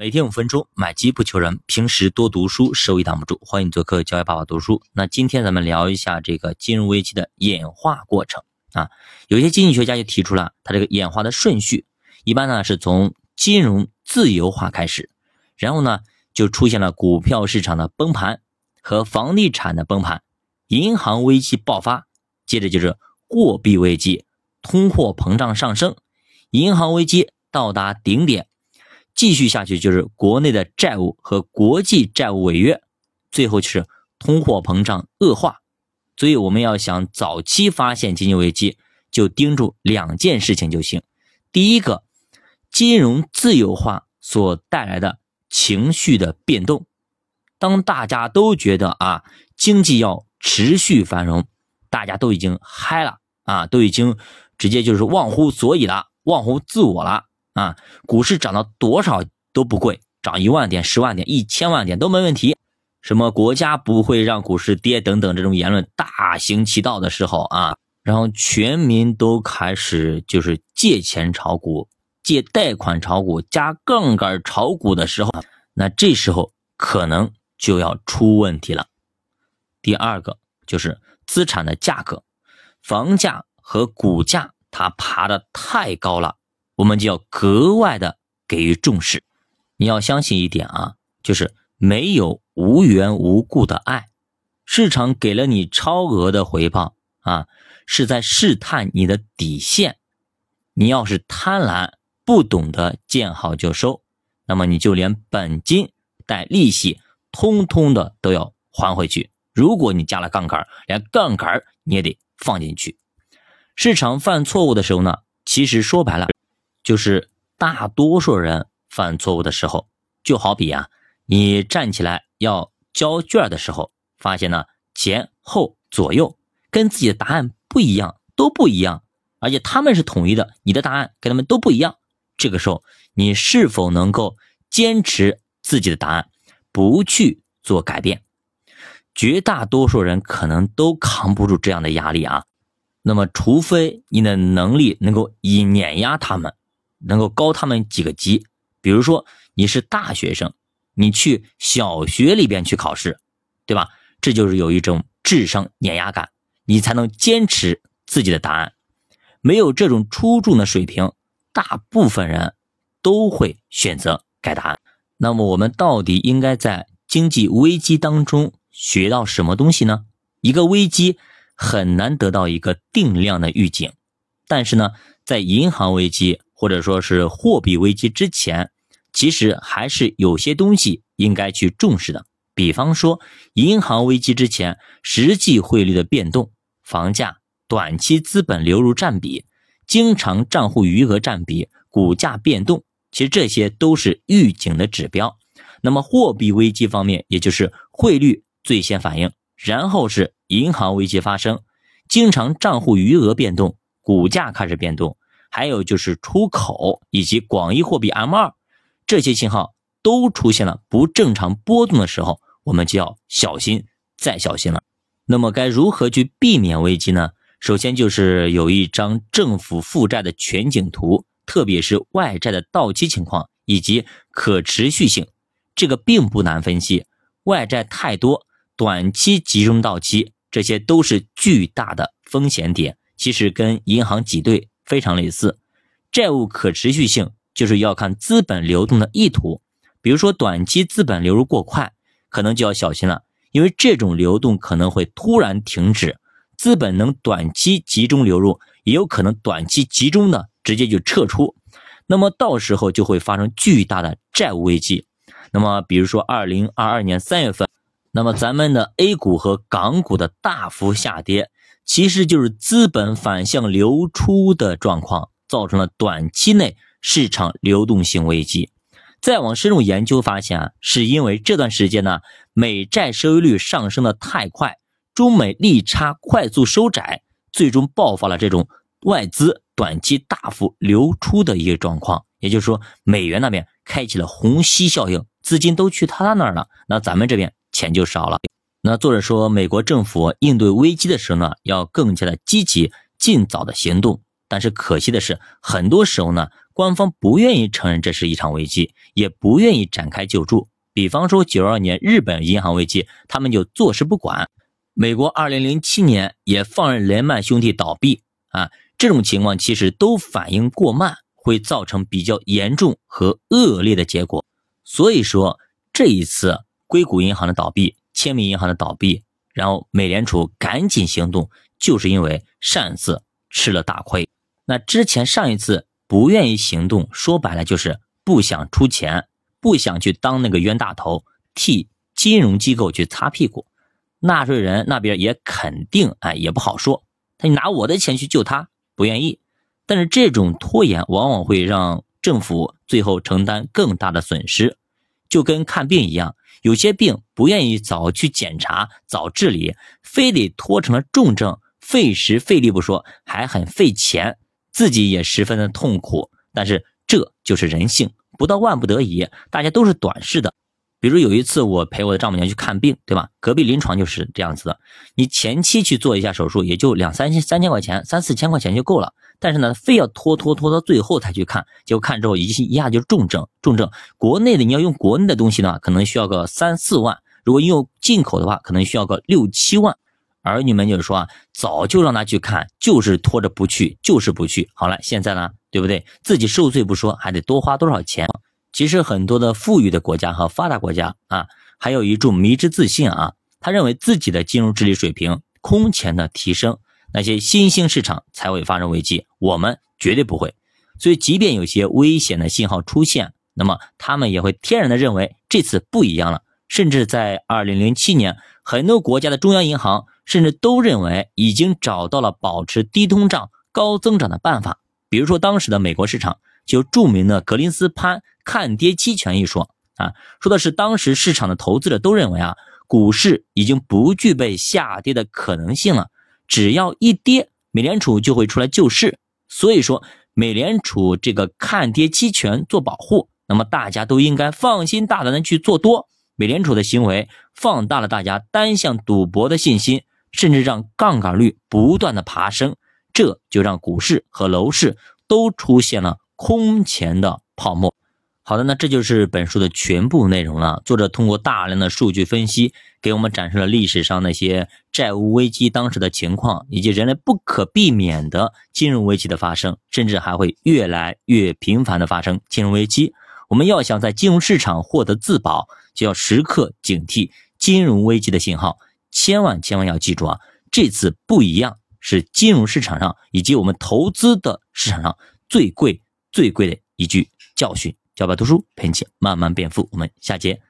每天五分钟，买基不求人。平时多读书，收益挡不住。欢迎做客教育爸爸读书。那今天咱们聊一下这个金融危机的演化过程啊。有些经济学家就提出了它这个演化的顺序，一般呢是从金融自由化开始，然后呢就出现了股票市场的崩盘和房地产的崩盘，银行危机爆发，接着就是货币危机，通货膨胀上升，银行危机到达顶点。继续下去就是国内的债务和国际债务违约，最后就是通货膨胀恶化。所以我们要想早期发现经济危机，就盯住两件事情就行。第一个，金融自由化所带来的情绪的变动。当大家都觉得啊，经济要持续繁荣，大家都已经嗨了啊，都已经直接就是忘乎所以了，忘乎自我了。啊，股市涨到多少都不贵，涨一万点、十万点、一千万点都没问题。什么国家不会让股市跌等等这种言论大行其道的时候啊，然后全民都开始就是借钱炒股、借贷款炒股、加杠杆炒股的时候，那这时候可能就要出问题了。第二个就是资产的价格，房价和股价它爬的太高了。我们就要格外的给予重视。你要相信一点啊，就是没有无缘无故的爱。市场给了你超额的回报啊，是在试探你的底线。你要是贪婪，不懂得见好就收，那么你就连本金带利息，通通的都要还回去。如果你加了杠杆，连杠杆你也得放进去。市场犯错误的时候呢，其实说白了。就是大多数人犯错误的时候，就好比啊，你站起来要交卷的时候，发现呢前后左右跟自己的答案不一样，都不一样，而且他们是统一的，你的答案跟他们都不一样。这个时候，你是否能够坚持自己的答案，不去做改变？绝大多数人可能都扛不住这样的压力啊。那么，除非你的能力能够以碾压他们。能够高他们几个级，比如说你是大学生，你去小学里边去考试，对吧？这就是有一种智商碾压感，你才能坚持自己的答案。没有这种出众的水平，大部分人都会选择改答案。那么我们到底应该在经济危机当中学到什么东西呢？一个危机很难得到一个定量的预警，但是呢，在银行危机。或者说是货币危机之前，其实还是有些东西应该去重视的。比方说，银行危机之前，实际汇率的变动、房价、短期资本流入占比、经常账户余额占比、股价变动，其实这些都是预警的指标。那么货币危机方面，也就是汇率最先反应，然后是银行危机发生，经常账户余额变动，股价开始变动。还有就是出口以及广义货币 M 二这些信号都出现了不正常波动的时候，我们就要小心再小心了。那么该如何去避免危机呢？首先就是有一张政府负债的全景图，特别是外债的到期情况以及可持续性，这个并不难分析。外债太多，短期集中到期，这些都是巨大的风险点。其实跟银行挤兑。非常类似，债务可持续性就是要看资本流动的意图。比如说，短期资本流入过快，可能就要小心了，因为这种流动可能会突然停止。资本能短期集中流入，也有可能短期集中的直接就撤出，那么到时候就会发生巨大的债务危机。那么，比如说二零二二年三月份，那么咱们的 A 股和港股的大幅下跌。其实就是资本反向流出的状况，造成了短期内市场流动性危机。再往深入研究发现啊，是因为这段时间呢，美债收益率上升的太快，中美利差快速收窄，最终爆发了这种外资短期大幅流出的一个状况。也就是说，美元那边开启了虹吸效应，资金都去他那儿了，那咱们这边钱就少了。那作者说，美国政府应对危机的时候呢，要更加的积极，尽早的行动。但是可惜的是，很多时候呢，官方不愿意承认这是一场危机，也不愿意展开救助。比方说九二年日本银行危机，他们就坐视不管；美国二零零七年也放任雷曼兄弟倒闭啊，这种情况其实都反应过慢，会造成比较严重和恶劣的结果。所以说，这一次硅谷银行的倒闭、签名银行的倒闭，然后美联储赶紧行动，就是因为上次吃了大亏。那之前上一次不愿意行动，说白了就是不想出钱，不想去当那个冤大头，替金融机构去擦屁股。纳税人那边也肯定哎也不好说，他拿我的钱去救他，不愿意。但是这种拖延往往会让政府最后承担更大的损失，就跟看病一样，有些病不愿意早去检查、早治理，非得拖成了重症，费时费力不说，还很费钱。自己也十分的痛苦，但是这就是人性，不到万不得已，大家都是短视的。比如有一次我陪我的丈母娘去看病，对吧？隔壁临床就是这样子的，你前期去做一下手术，也就两三千、三千块钱、三四千块钱就够了。但是呢，非要拖拖拖到最后才去看，结果看之后一一下就重症，重症。国内的你要用国内的东西呢，可能需要个三四万；如果用进口的话，可能需要个六七万。儿女们就是说啊，早就让他去看，就是拖着不去，就是不去。好了，现在呢，对不对？自己受罪不说，还得多花多少钱？其实很多的富裕的国家和发达国家啊，还有一种迷之自信啊，他认为自己的金融治理水平空前的提升，那些新兴市场才会发生危机，我们绝对不会。所以，即便有些危险的信号出现，那么他们也会天然的认为这次不一样了。甚至在二零零七年，很多国家的中央银行。甚至都认为已经找到了保持低通胀、高增长的办法。比如说，当时的美国市场就著名的格林斯潘看跌期权一说啊，说的是当时市场的投资者都认为啊，股市已经不具备下跌的可能性了，只要一跌，美联储就会出来救市。所以说，美联储这个看跌期权做保护，那么大家都应该放心大胆的去做多。美联储的行为放大了大家单向赌博的信心。甚至让杠杆率不断的爬升，这就让股市和楼市都出现了空前的泡沫。好的，那这就是本书的全部内容了。作者通过大量的数据分析，给我们展示了历史上那些债务危机当时的情况，以及人类不可避免的金融危机的发生，甚至还会越来越频繁的发生金融危机。我们要想在金融市场获得自保，就要时刻警惕金融危机的信号。千万千万要记住啊！这次不一样，是金融市场上以及我们投资的市场上最贵最贵的一句教训。小白读书陪你慢慢变富，我们下节